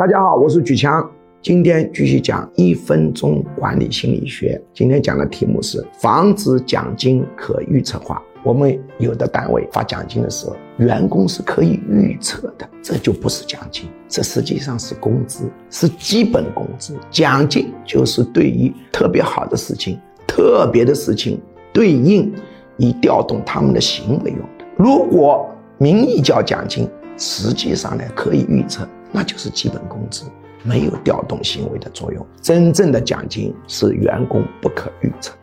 大家好，我是举强，今天继续讲一分钟管理心理学。今天讲的题目是防止奖金可预测化。我们有的单位发奖金的时候，员工是可以预测的，这就不是奖金，这实际上是工资，是基本工资。奖金就是对于特别好的事情、特别的事情对应以调动他们的行为用的。如果名义叫奖金，实际上呢可以预测。那就是基本工资，没有调动行为的作用。真正的奖金是员工不可预测。